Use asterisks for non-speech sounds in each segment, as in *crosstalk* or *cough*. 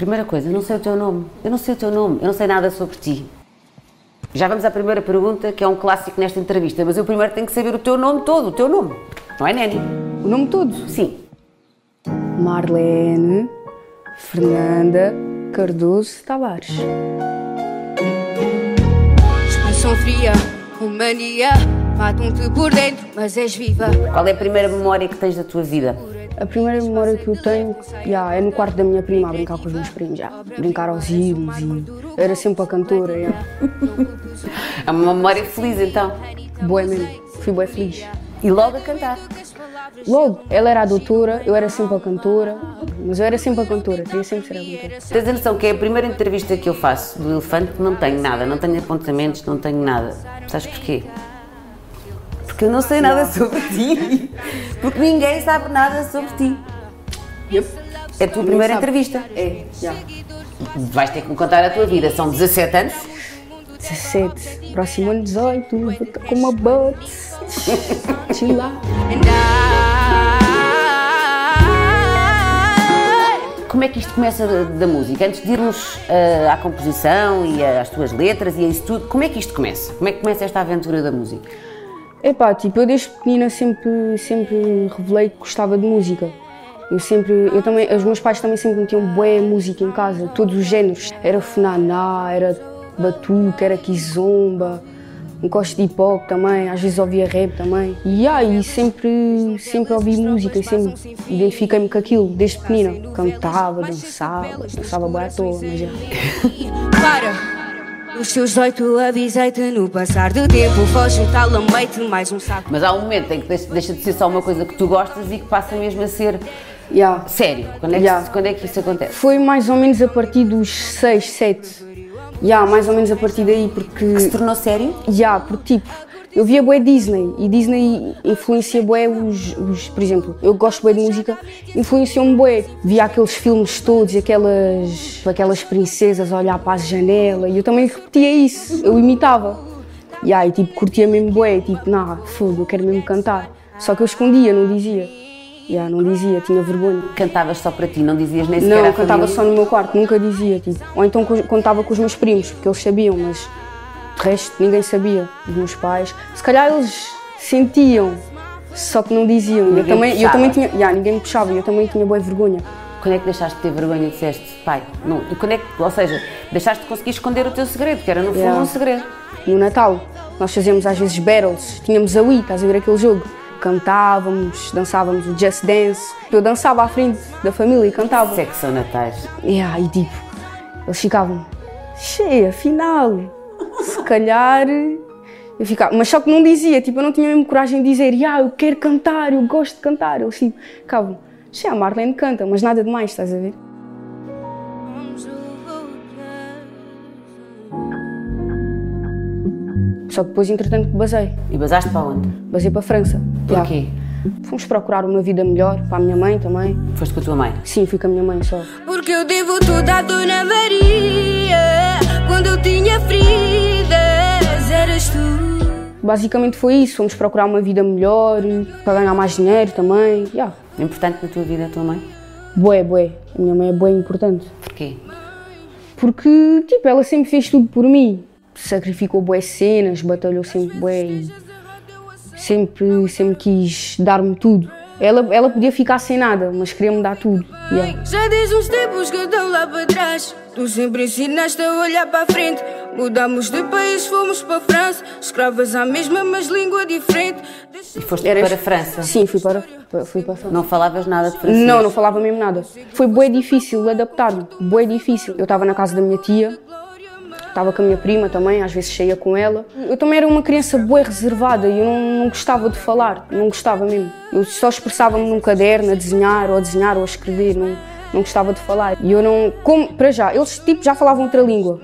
Primeira coisa, eu não sei o teu nome. Eu não sei o teu nome, eu não sei nada sobre ti. Já vamos à primeira pergunta, que é um clássico nesta entrevista, mas eu primeiro tenho que saber o teu nome todo, o teu nome. Não é, Neni? O nome todo? Sim. Marlene Fernanda Cardoso Tavares. Expressão fria, com mania, matam-te por dentro, mas és viva. Qual é a primeira memória que tens da tua vida? A primeira memória que eu tenho yeah, é no quarto da minha prima a brincar com os meus primos. já Brincar aos ídolos e era sempre a cantora. Yeah. *laughs* É uma memória feliz então. Boa mesmo, fui bem feliz. E logo a cantar. Logo, ela era a doutora, eu era sempre a cantora, mas eu era sempre a cantora, queria sempre ser a cantora. Tens a noção que é a primeira entrevista que eu faço do Elefante não tenho nada, não tenho apontamentos, não tenho nada. Sabes porquê? Porque eu não sei nada sobre ti. Porque ninguém sabe nada sobre ti. Yep. É a tua primeira sabe. entrevista. É, já. Vais ter que me contar a tua vida. São 17 anos. 17, próximo ano 18, vou estar com uma. And *laughs* I Como é que isto começa da, da música? Antes de irmos ah, à composição e às tuas letras e a isso tudo, como é que isto começa? Como é que começa esta aventura da música? Epá, tipo, eu desde pequenina sempre, sempre revelei que gostava de música. Eu sempre, eu também, os meus pais também sempre metiam boa música em casa, todos os géneros. Era funaná, era batuque, era kizomba, gosto de hip hop também, às vezes ouvia rap também. E aí sempre, sempre ouvi música e sempre identifiquei-me com aquilo, desde pequenina. Cantava, dançava, dançava bem à toa, mas. Para! Os teus oito avisei-te no passar do tempo. Foge um talamete, mais um saco. Mas há um momento em que deixa, de ser só uma coisa que tu gostas e que passa mesmo a ser Yeah. sério. Quando é que, Yeah. quando é que isso acontece? Foi mais ou menos a partir dos 6, 7. Já, mais ou menos a partir daí, porque. Se tornou sério? Já, porque tipo, eu via bué Disney e Disney influencia bué os, os por exemplo, eu gosto bué de música, influenciou-me bué. Via aqueles filmes todos, aquelas, aquelas princesas a olhar para a janela e eu também repetia isso, eu imitava. E aí, tipo, curtia mesmo bué, tipo, não, fogo, eu quero mesmo cantar. Só que eu escondia, não dizia. Já, não dizia, tinha vergonha. Cantavas só para ti, não dizias nem sequer Não, cantava família? só no meu quarto, nunca dizia, tipo. Ou então co- contava com os meus primos, porque eles sabiam, mas de resto ninguém sabia. Os meus pais, se calhar eles sentiam, só que não diziam. E eu Ninguém também, eu também tinha, já, ninguém me puxava, e eu também tinha boa vergonha. Quando é que deixaste de ter vergonha e disseste, pai, não, e quando é que, ou seja, deixaste de conseguir esconder o teu segredo, que era no fundo Yeah. um segredo. No Natal, nós fazíamos às vezes battles, tínhamos a Wii, estás a ver aquele jogo? Cantávamos, dançávamos o Just Dance. Eu dançava à frente da família e cantava. São natais. Yeah, e tipo, eles ficavam, cheia, afinal, se calhar. Eu ficava, mas só que não dizia, tipo, eu não tinha mesmo coragem de dizer, yeah, eu quero cantar, eu gosto de cantar. Eles tipo, ficavam, cheia, a Marlene canta, mas nada demais, estás a ver? Só que depois, entretanto, basei. E basaste para onde? Basei para a França. Porquê? Fomos procurar uma vida melhor para a minha mãe também. Foste com a tua mãe. Sim, fui com a minha mãe só. Porque eu devo tudo à Dona Maria. Quando eu tinha feridas, tu. Basicamente foi isso, fomos procurar uma vida melhor, para ganhar mais dinheiro também. Yeah. Importante na tua vida a tua mãe? Bué, bué. A minha mãe é bué importante. Porquê? Porque, tipo, ela sempre fez tudo por mim. Sacrificou bué cenas, batalhou sempre bué e sempre, sempre quis dar-me tudo. Ela, ela podia ficar sem nada, mas queria-me dar tudo. Yeah. Já desde uns tempos que estão lá para trás. Tu sempre ensinaste a olhar para a frente. Mudamos de país, fomos para a França. Escravas à mesma, mas língua diferente. E foste Eras- para a França? Sim, fui para, fui para a França. Não falavas nada de francês? Não, não falava mesmo nada. Foi bué difícil adaptar-me, bué difícil. Eu estava na casa da minha tia, estava com a minha prima também, às vezes saía com ela. Eu também era uma criança bué reservada e eu não, não gostava de falar, não gostava mesmo. Eu só expressava-me num caderno a desenhar, ou a desenhar, ou a escrever, não, não gostava de falar. E eu não, como, para já, eles tipo já falavam outra língua.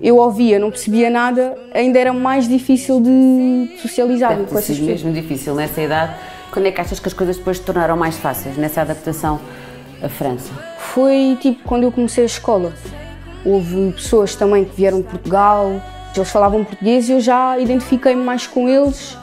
Eu ouvia, não percebia nada, ainda era mais difícil de socializar com essas pessoas. mesmo difícil nessa idade. Quando é que achas que as coisas depois se tornaram mais fáceis nessa adaptação à França? Foi tipo quando eu comecei a escola. Houve pessoas também que vieram de Portugal, eles falavam português e eu já identifiquei-me mais com eles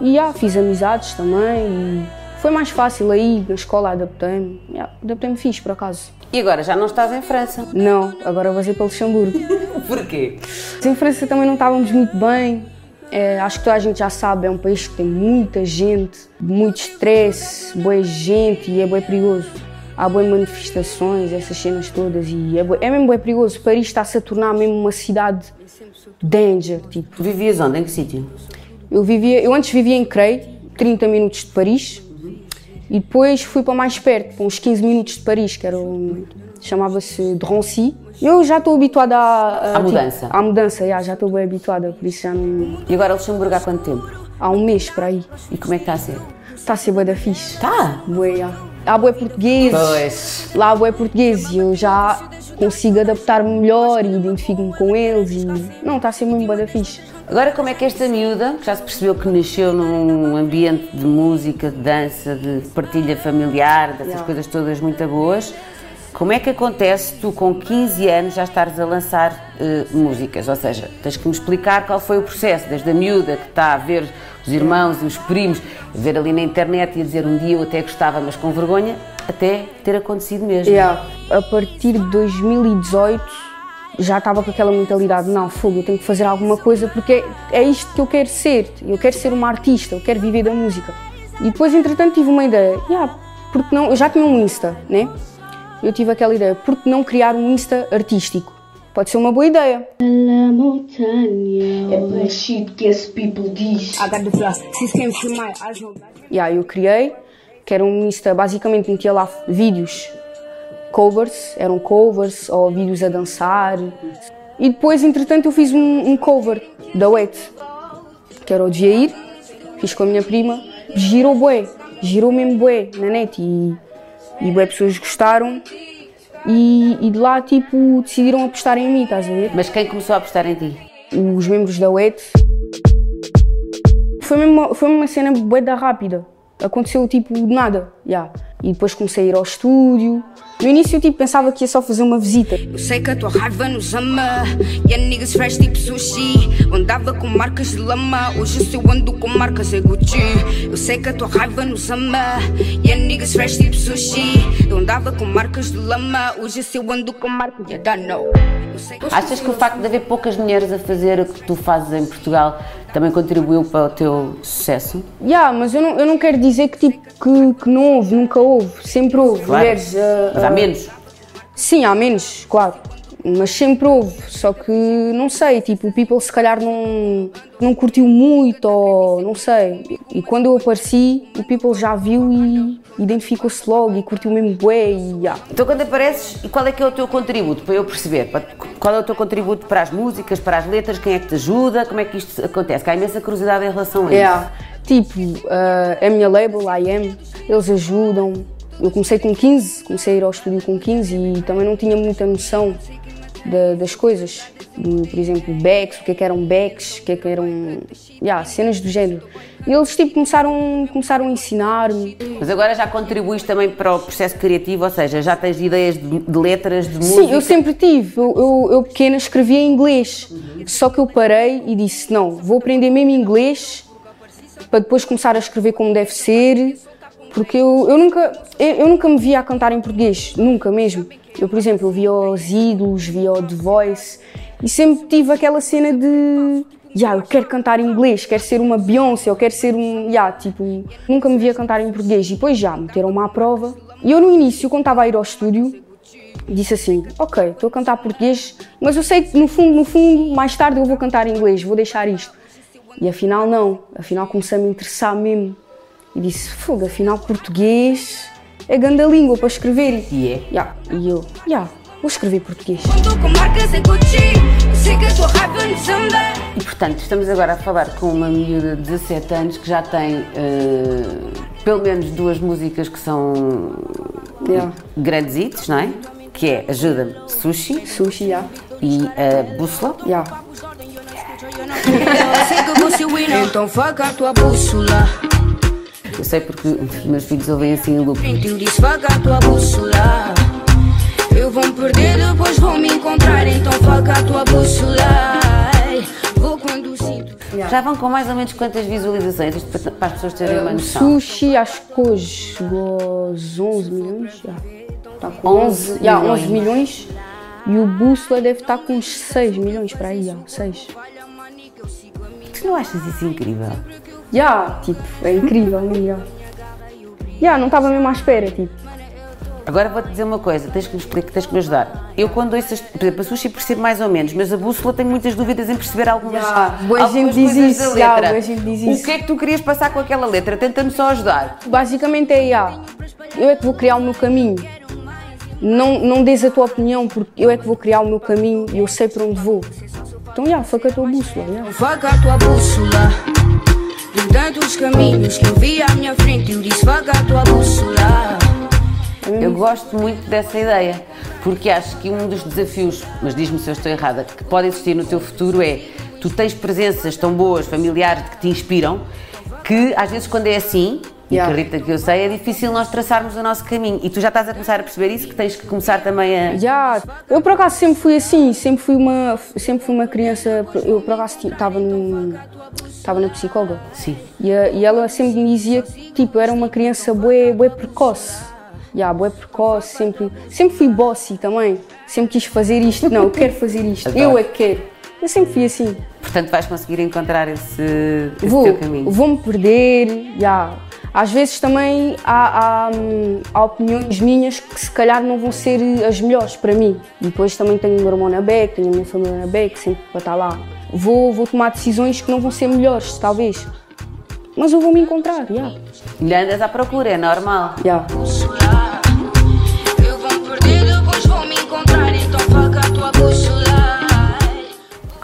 e já fiz amizades também. Foi mais fácil aí, na escola adaptei-me. Adaptei-me fixe, por acaso. E agora já não estás em França? Não, agora vou ser para Luxemburgo. *laughs* Porquê? Em França também não estávamos muito bem. É, acho que toda a gente já sabe, é um país que tem muita gente, muito estresse, boa gente e é bem perigoso. Há boas manifestações, essas cenas todas e é, é mesmo bem perigoso. Paris está-se a tornar mesmo uma cidade danger, tipo. Tu vivias onde? Em que sítio? Eu vivia, eu antes vivia em Creil, 30 minutos de Paris, e depois fui para mais perto, para uns 15 minutos de Paris, que era um, chamava-se Drancy. Eu já estou habituada À mudança. à mudança, já, já estou bem habituada, por isso já não. E agora Luxemburgo há quanto tempo? Há um mês para aí. E como é que está a ser? Está a ser bué da fixe. Tá! Bué, já. Há bué portugueses. Pois. Lá há bué portugueses e eu já consigo adaptar-me melhor e identifico-me com eles e... Não, está a ser muito bué da fixe. Agora como é que esta miúda, que já se percebeu que nasceu num ambiente de música, de dança, de partilha familiar, dessas Yeah. coisas todas muito boas, como é que acontece tu com 15 anos já estares a lançar eh, músicas? Ou seja, tens que me explicar qual foi o processo, desde a miúda que está a ver os irmãos e os primos, ver ali na internet e a dizer um dia eu até gostava, mas com vergonha, até ter acontecido mesmo. Yeah. A partir de 2018 já estava com aquela mentalidade, não, fogo, eu tenho que fazer alguma coisa porque é isto que eu quero ser. Eu quero ser uma artista, eu quero viver da música. E depois, entretanto, tive uma ideia, yeah, porque não, eu já tinha um Insta, né? Eu tive aquela ideia, por que não criar um Insta artístico? Pode ser uma boa ideia. É bullshit que esse people diz. Yeah, eu criei, que era um Insta, basicamente metia lá vídeos, covers, eram covers ou vídeos a dançar. E depois, entretanto, eu fiz um, um cover da Wet, que era o de Jair, fiz com a minha prima, girou bué, girou mesmo bué na net e, e bué pessoas gostaram. E, e de lá, tipo, decidiram apostar em mim, estás a ver? Mas quem começou a apostar em ti? os membros da WET. Foi mesmo, uma- foi uma cena bué da rápida. Aconteceu tipo de nada, já. E depois comecei a ir ao estúdio. No início tipo pensava que ia só fazer uma visita. Eu sei que a tua raiva nos ama. E a niggas fresh tipo sushi. Eu andava com marcas de lama. Hoje se eu ando com marcas é Gucci. Eu sei que a tua raiva nos ama. E a niggas fresh tipo sushi. Eu andava com marcas de lama. Hoje se eu ando com marcas de dano. Achas que o facto de haver poucas mulheres a fazer o que tu fazes em Portugal também contribuiu para o teu sucesso? Já, mas eu não, eu não quero dizer que tipo que, que não houve, nunca houve. Sempre houve Claro. mulheres. ah, Mas há menos. Sim, há menos, claro. Mas sempre houve. Só que não sei, tipo, o people se calhar não, não curtiu muito ou não sei. E quando eu apareci, o people já viu e identificou-se logo e curtiu mesmo bué e já. Então quando apareces, e qual é que é o teu contributo, para eu perceber? Qual é o teu contributo para as músicas, para as letras, quem é que te ajuda, como é que isto acontece? Que há imensa curiosidade em relação a isso. É, tipo, ah, a minha label, a IM, eles ajudam. Eu comecei com 15, comecei a ir ao estúdio com 15 e também não tinha muita noção da- das coisas. Do, por exemplo, backs, o que é que eram backs, o que é que eram. Yeah, cenas do género. E eles tipo, começaram, começaram a ensinar-me. Mas agora já contribuis também para o processo criativo, ou seja, já tens ideias de, de letras, de música? Sim, eu sempre tive. Eu, eu, eu pequena escrevia em inglês. Só que eu parei e disse: não, vou aprender mesmo inglês para depois começar a escrever como deve ser. Porque eu, eu, nunca, eu, eu nunca me via a cantar em português, nunca mesmo. Eu, por exemplo, via os ídolos, via o The Voice e sempre tive aquela cena de. Ya, eu quero cantar em inglês, quero ser uma Beyoncé, eu quero ser um. Ya, tipo, nunca me via cantar em português. E depois já, meteram-me à prova. E eu, no início, quando estava a ir ao estúdio, disse assim: Ok, estou a cantar português, mas eu sei que no fundo, no fundo, mais tarde eu vou cantar em inglês, vou deixar isto. E afinal, não. Afinal, comecei a me interessar mesmo. E disse: Fogo, afinal, português é grande língua para escrever. E é. Ya, E eu: Ya, vou escrever português. E portanto, estamos agora a falar com uma miúda de 17 anos que já tem eh, pelo menos duas músicas que são Ya. grandes hits, não é? Que é Ajuda-me Sushi Sushi, já. e a Bússola. Winner. Então faca a tua bússola. Eu sei porque os meus filhos ouvem assim em loop. Eu disse faca a tua bússola. Eu vou me perder, depois vou me encontrar. Então faca a tua bússola. Vou quando sinto. Já Já vão com mais ou menos quantas visualizações? Isto para, para as pessoas terem uma O noção. sushi, acho que hoje chegou aos 11 milhões. Já. Está com 11 11, já, milhões. 11 milhões. E o Bússola deve estar com uns 6 milhões para aí, já, 6. Tu não achas isso incrível? Já, tipo, é incrível, mesmo, já. Já, não estava mesmo à espera, tipo. Agora vou-te dizer uma coisa, tens que me explicar, tens que me ajudar. Eu quando ouço, as- por exemplo, a sushi percebo mais ou menos, mas a bússola tenho muitas dúvidas em perceber algumas, boa algumas gente diz coisas isso, da letra. boa gente diz O isso. que é que tu querias passar com aquela letra? Tenta-me só ajudar. Basicamente é, já, eu é que vou criar o meu caminho. Não, não dês a tua opinião, porque eu é que vou criar o meu caminho e eu sei para onde vou. Então, foi com a tua bússola. Vaga a tua bússola tantos caminhos que eu vi à minha frente Eu disse vaga a tua bússola Eu gosto muito dessa ideia, porque acho que um dos desafios, mas diz-me se eu estou errada, que pode existir no teu futuro é tu tens presenças tão boas, familiares, que te inspiram, que às vezes quando é assim, e Yeah. acredita que eu sei, é difícil nós traçarmos o nosso caminho. E tu já estás a começar a perceber isso, que tens que começar também a. Já, eu por acaso sempre fui assim, sempre fui uma, sempre fui uma criança, eu por acaso estava estava na psicóloga Sim. e, e ela sempre me dizia que tipo, era uma criança bué, bué precoce. Já, bué precoce, sempre, sempre fui bossy também, sempre quis fazer isto, não, eu quero fazer isto, eu é que quero. Eu sempre fui assim. Portanto, vais conseguir encontrar esse, esse Vou, teu caminho. vou-me perder, já. Às vezes também há, há, hum, há opiniões minhas que se calhar não vão ser as melhores para mim. Depois também tenho o meu irmão na BEC, tenho a minha família na BEC, sempre para estar lá. Vou, vou tomar decisões que não vão ser melhores, talvez. Mas eu vou me encontrar, já. E andas à procura, é normal. já. bússola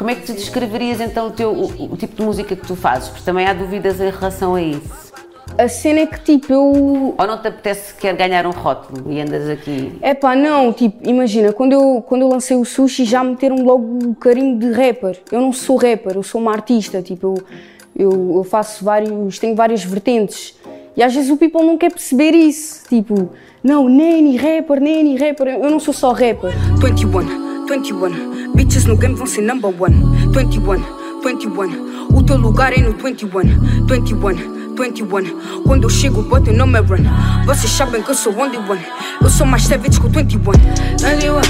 Como é que tu descreverias então o, teu, o, o tipo de música que tu fazes? Porque também há dúvidas em relação a isso. A cena é que tipo, eu Ou não te apetece sequer ganhar um rótulo e andas aqui. É pá, não, tipo, imagina, quando eu, quando eu lancei o sushi já meteram logo o carinho de rapper. Eu não sou rapper, eu sou uma artista, tipo, eu, eu, eu faço vários, tenho várias vertentes. E às vezes o people não quer perceber isso, tipo, não, Neni rapper, Neni rapper, eu não sou só rapper. 21, 21 Bitches no game vão ser number one. 21, 21 O teu lugar é no 21 21, 21 Quando eu chego, botem no meu run Vocês sabem que eu sou only one. Eu sou mais savage que o 21 21,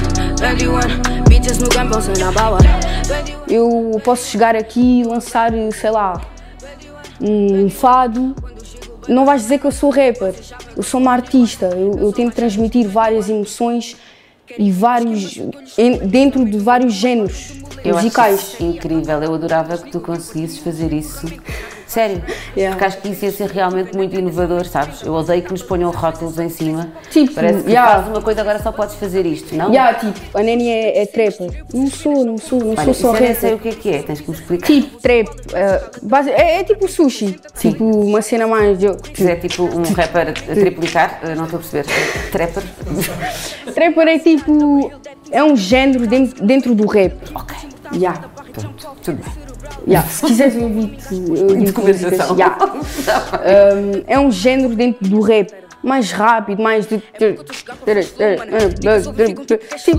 21 Bitches no game vão ser number one. 21 Eu posso chegar aqui e lançar, sei lá, um fado. Não vais dizer que eu sou rapper, eu sou uma artista. Eu, eu tento transmitir várias emoções e vários dentro de vários géneros Eu musicais. acho isso incrível, eu adorava que tu conseguisses fazer isso. Sério, Yeah. porque acho que isso ia ser realmente muito inovador, sabes? Eu odeio que nos ponham rótulos em cima. Tipo, Parece que yeah. fazes uma coisa agora só podes fazer isto, não? Yeah, tipo, a Neni é, é trapper. Não sou, não sou, não Olha, sou só eu nem sei o que é que é, tens que me explicar. Tipo, trap. eh, base- é, é tipo sushi. Tipo, uma cena mais. de- Se é tipo um rapper a triplicar, não estou a perceber. Trapper? Trapper é tipo. É um género dentro, dentro do rap. ok, Yeah. pronto, tudo bem. Yeah. Se quiseres eu invito, eu invito músicas. Yeah. Um, é um género dentro do rap. Mais rápido, mais. de- Tipo,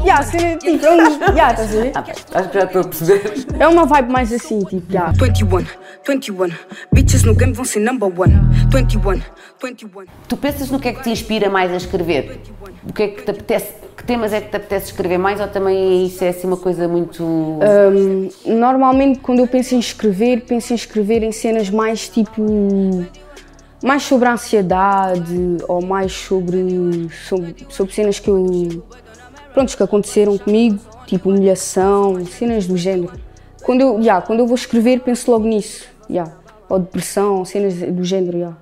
yeah, cena- tipo, é um. Yeah, estás a ver? Ah, acho que já estou a perceber. É uma vibe mais assim, tipo, yeah. 21, 21 Bitches no game vão ser number one 21, 21 Tu pensas no que é que te inspira mais a escrever? O que é que te apetece? Que temas é que te apetece escrever mais ou também isso é assim uma coisa muito. Um, normalmente, quando eu penso em escrever, penso em escrever em cenas mais tipo. mais sobre a ansiedade ou mais sobre. sobre, sobre cenas que eu. prontos, que aconteceram comigo, tipo humilhação, cenas do género. Quando eu, yeah, quando eu vou escrever, penso logo nisso. Yeah. Ou depressão, cenas do género. Yeah.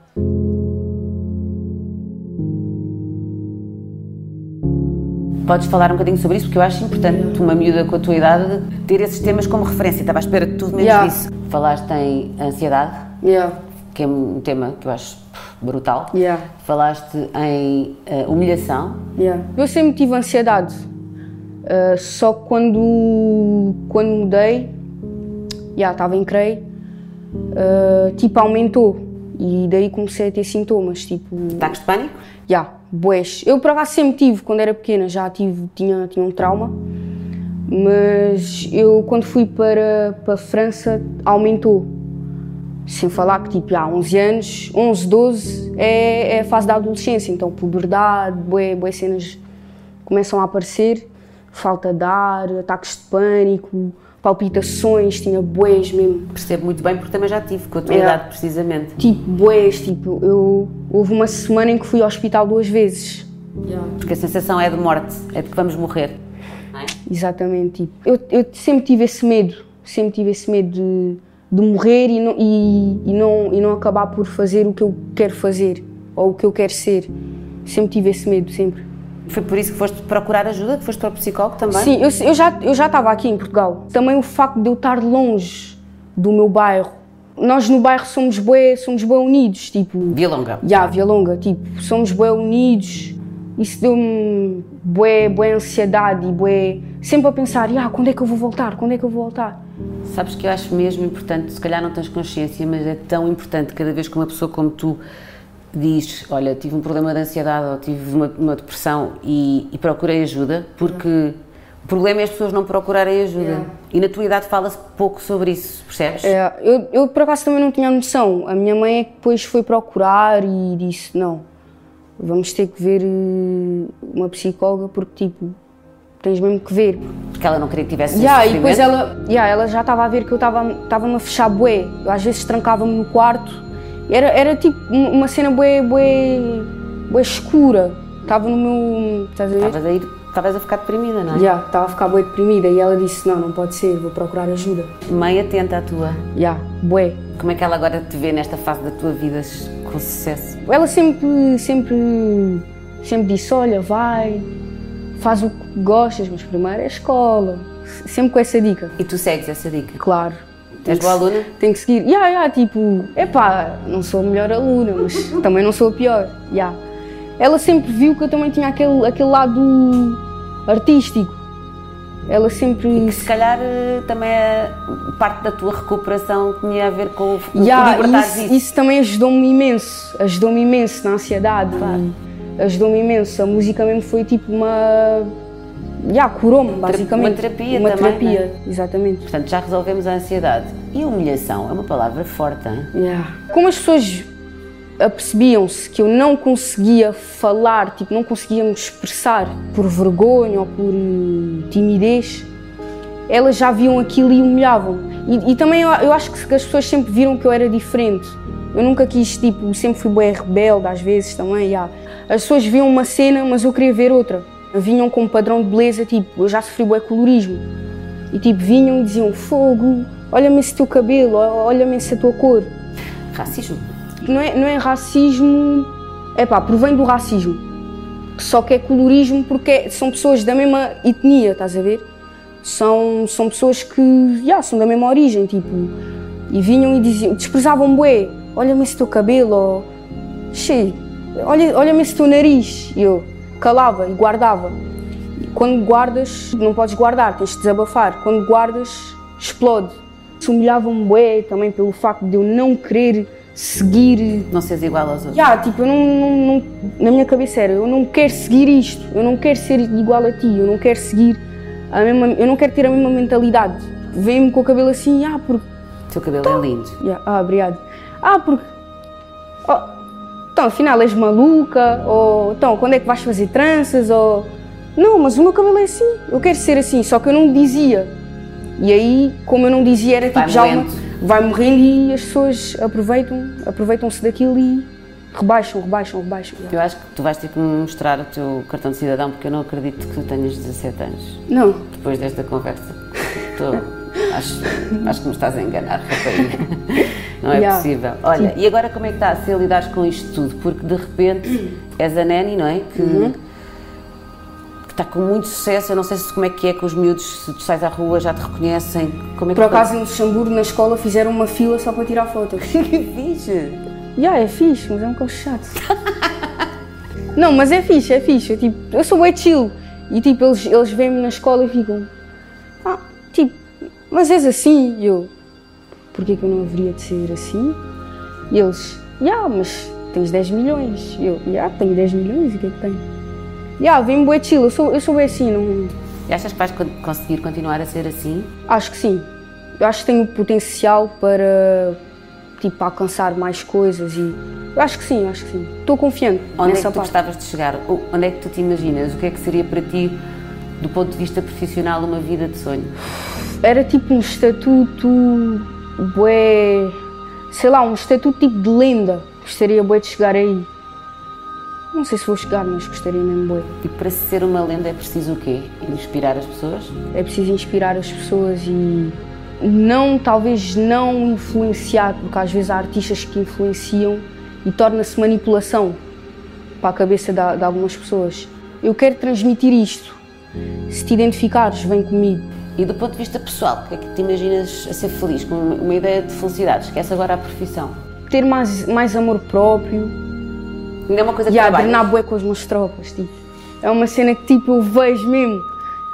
Podes falar um bocadinho sobre isso, porque eu acho importante, uma miúda com a tua idade, ter esses temas como referência. Estava à espera de tudo menos Yeah. disso. Falaste em ansiedade, Yeah. que é um tema que eu acho brutal. Yeah. Falaste em eh, humilhação. Yeah. Eu sempre tive ansiedade, Uh, só que quando, quando mudei, já estava em CREI, uh, tipo aumentou e daí comecei a ter sintomas, tipo, Ataques de pânico? já, boés. Eu por acaso sempre tive, quando era pequena já tive, tinha, tinha um trauma, mas eu quando fui para, para a França aumentou. Sem falar que, tipo, há 11 anos, 11, 12 é, é a fase da adolescência, então puberdade, boé, boé cenas começam a aparecer, falta de ar, ataques de pânico, palpitações, tinha boés mesmo. Percebo muito bem porque também já tive com a tua É. idade, precisamente. Tipo, boés, tipo, eu, houve uma semana em que fui ao hospital duas vezes. Porque a sensação é de morte, é de que vamos morrer. É? Exatamente, tipo, eu, eu sempre tive esse medo, sempre tive esse medo de, de morrer e não, e, e não, e não acabar por fazer o que eu quero fazer ou o que eu quero ser. Sempre tive esse medo, sempre. Foi por isso que foste procurar ajuda, que foste para o psicólogo também? Sim, eu, eu já eu já estava aqui em Portugal. Também o facto de eu estar longe do meu bairro. Nós no bairro somos bué, somos bué unidos, tipo, Via Longa. Já, Via Longa, tipo, somos bué unidos. Isso deu-me bué, bué ansiedade e bué... Sempre a pensar, "Ya, quando é que eu vou voltar? Quando é que eu vou voltar? Sabes que eu acho mesmo importante, se calhar não tens consciência, mas é tão importante cada vez que uma pessoa como tu diz, olha, tive um problema de ansiedade ou tive uma, uma depressão e, e procurei ajuda, porque o problema é as pessoas não procurarem ajuda. E na tua idade fala-se pouco sobre isso, percebes? É, eu, eu, por acaso, também não tinha noção. A minha mãe é que depois foi procurar e disse, não, vamos ter que ver eh, uma psicóloga porque, tipo, tens mesmo que ver. Porque ela não queria que tivesse esse Yeah, e depois ela, yeah, ela já estava a ver que eu estava-me a fechar bué. Eu às vezes trancava-me no quarto. Era, era tipo um- uma cena bué, bué, bué escura. Estava no meu... Estás a ver? Estavas a, ir, estavas a ficar deprimida, não é? Yeah, estava a ficar bué deprimida e ela disse, não, não pode ser, vou procurar ajuda. Mãe atenta à tua. Yeah, bué. Como é que ela agora te vê nesta fase da tua vida com sucesso? Ela sempre, sempre, sempre disse, olha, vai, faz o que gostas, mas primeiro é a escola. Sempre com essa dica. E tu segues essa dica? Claro. És boa aluna? Tem que seguir. Ya, ya, tipo, epá, não sou a melhor aluna, mas também não sou a pior. Ya. Ela sempre viu que eu também tinha aquele, aquele lado artístico. Ela sempre. Que se calhar eh, também é parte da tua recuperação tinha a ver com o libertares isso, isso. isso também ajudou-me imenso. Ajudou-me imenso na ansiedade. e Ajudou-me imenso. A música mesmo foi tipo uma. Ya, curou-me, basicamente. uma terapia Uma também, terapia, exatamente. Portanto, já resolvemos a ansiedade. E a humilhação é uma palavra forte, hein? Yeah. Como as pessoas apercebiam-se que eu não conseguia falar, tipo, não conseguia me expressar por vergonha ou por eh, timidez, elas já viam aquilo e humilhavam. E, e também eu, eu acho que as pessoas sempre viram que eu era diferente. Eu nunca quis, tipo, sempre fui bem rebelde às vezes também, yeah. As pessoas viam uma cena, mas eu queria ver outra. Vinham com um padrão de beleza, tipo, eu já sofri bué colorismo. E tipo, vinham e diziam, fogo, olha-me esse teu cabelo, olha-me essa tua cor. Racismo. Não é, não é racismo, é pá, provém do racismo. Só que é colorismo porque são pessoas da mesma etnia, estás a ver? São, são pessoas que, já, são da mesma origem, tipo. E vinham e diziam, desprezavam bué, olha-me esse teu cabelo, ou, che, olha, olha-me esse teu nariz. E eu calava e guardava. Quando guardas, não podes guardar, tens de desabafar. Quando guardas, explode. Se humilhavam-me bué também pelo facto de eu não querer seguir Não seres igual aos outros. Já, tipo, eu não, não- não- na minha cabeça era, eu não quero seguir isto, eu não quero ser igual a ti, eu não quero seguir a mesma, eu não quero ter a mesma mentalidade. Vem-me com o cabelo assim, ah, porque, O teu cabelo é lindo. Ya, ah, obrigado. Ah, porque, então, afinal és maluca, ou então, quando é que vais fazer tranças, ou, não, mas o meu cabelo é assim, eu quero ser assim, só que eu não dizia. E aí, como eu não dizia, era Vai tipo, já uma, morrendo. vai morrendo e as pessoas aproveitam, aproveitam-se daquilo e rebaixam, rebaixam, rebaixam. Eu acho que tu vais ter que me mostrar o teu cartão de cidadão porque eu não acredito que tu tenhas 17 anos. Não, Depois desta conversa. Estou, acho, acho que me estás a enganar, rapariga. *laughs* Não é Ya. possível. Olha, e agora como é que está a ser lidar com isto tudo? Porque de repente és a Nani, não é? Que, Uhum. que está com muito sucesso. Eu não sei se como é que é com os miúdos, se tu sais à rua já te reconhecem. Como é que por acaso em Luxemburgo, na escola, fizeram uma fila só para tirar fotos. *laughs* Que fixe! Já, é fixe, mas é um bocado chato. não, mas é fixe, é fixe. Eu, tipo, eu sou bem chill. E tipo, eles, eles vêm-me na escola e ficam. Mas és assim? E eu, porquê que eu não haveria de ser assim? E eles, já, mas tens 10 milhões. E eu, já, tenho 10 milhões, e o que é que tenho? Já, vem-me bem chill, eu sou, eu sou bem assim, não. E achas que vais con- conseguir continuar a ser assim? Acho que sim. Eu acho que tenho potencial para tipo, alcançar mais coisas e eu acho que sim, acho que sim. Estou confiante Onde é que tu parte. gostavas de chegar? Onde é que tu te imaginas? O que é que seria para ti, do ponto de vista profissional, uma vida de sonho? Era tipo um estatuto bué, sei lá, um estatuto tipo de lenda. Gostaria bué de chegar aí. Não sei se vou chegar, mas gostaria mesmo bué. E para ser uma lenda é preciso o quê? Inspirar as pessoas? É preciso inspirar as pessoas e não, talvez não influenciar, porque às vezes há artistas que influenciam e torna-se manipulação para a cabeça de, de algumas pessoas. Eu quero transmitir isto. Se te identificares, vem comigo. E do ponto de vista pessoal, o que é que te imaginas a ser feliz? Com uma ideia de felicidade? Esquece agora a profissão. Ter mais, mais amor próprio Ainda é uma coisa que trabalhas? drenar bué com as minhas tropas. Tipo. É uma cena que tipo, eu vejo mesmo.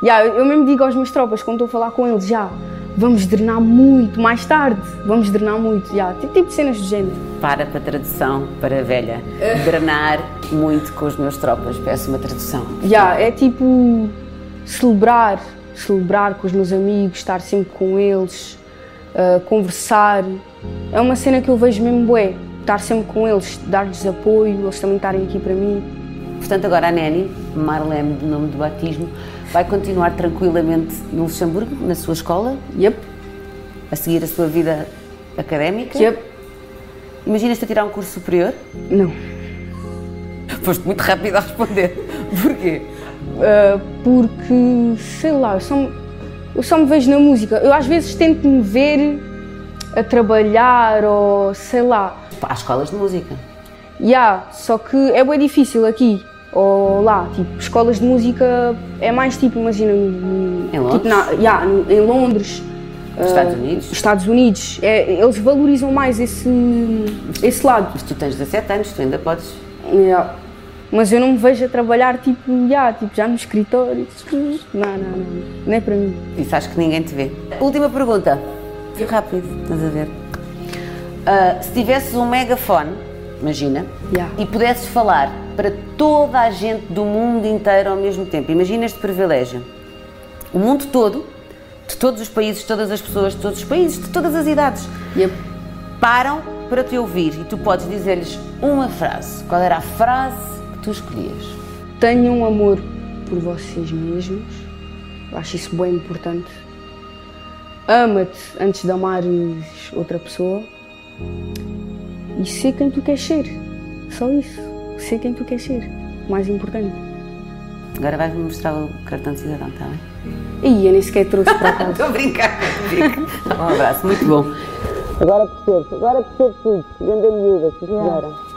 Yeah, eu mesmo digo aos meus tropas, quando estou a falar com eles, já, vamos drenar muito mais tarde. Vamos drenar muito. Yeah. Tipo, tipo de cenas do género. Para para a tradução, para a velha. Drenar muito com os meus tropas. Peço uma tradução. Yeah, é tipo celebrar, celebrar com os meus amigos, estar sempre com eles, uh, conversar. É uma cena que eu vejo mesmo bué. Estar sempre com eles, dar-lhes apoio, eles também estarem aqui para mim. Portanto, agora a Neni, Marlene, de nome de batismo, vai continuar tranquilamente no Luxemburgo, na sua escola, Yep, a seguir a sua vida académica. yep. Imaginas-te a tirar um curso superior? Não. Foste muito rápido a responder. Porquê? Uh, porque, sei lá, eu só, me- eu só me vejo na música. Eu às vezes tento me ver a trabalhar ou sei lá. Há escolas de música. Yeah, só que é bem difícil aqui ou lá, tipo, escolas de música é mais tipo, imagina, no- Em Londres? tipo na, yeah, no- em Londres, Estados uh, Unidos. Estados Unidos, é, eles valorizam mais esse, esse lado. Mas tu tens 17 anos, tu ainda podes. Yeah. Mas eu não me vejo a trabalhar tipo, yeah, tipo já no escritório. Não, não, não, não é para mim. Isso acho que ninguém te vê. Última pergunta. Fui rápido, estás a ver? Ah, se tivesses um megafone, imagina, Yeah. e pudesses falar para toda a gente do mundo inteiro ao mesmo tempo, imagina este privilégio. O mundo todo, de todos os países, de todas as pessoas, de todos os países, de todas as idades, Yep. param para te ouvir e tu podes dizer-lhes uma frase. Qual era a frase tu escolhias? Tenham amor por vocês mesmos. Eu acho isso bem importante. Ama-te antes de amares outra pessoa. E ser quem tu queres ser. Só isso. Ser quem tu queres ser. Mais importante. Agora vais-me mostrar o cartão de cidadão, está bem? E eu nem sequer trouxe para casa. Estou a brincar contigo. Um abraço, muito bom. Agora percebo, agora percebo tudo. Grande miúda, sim senhora.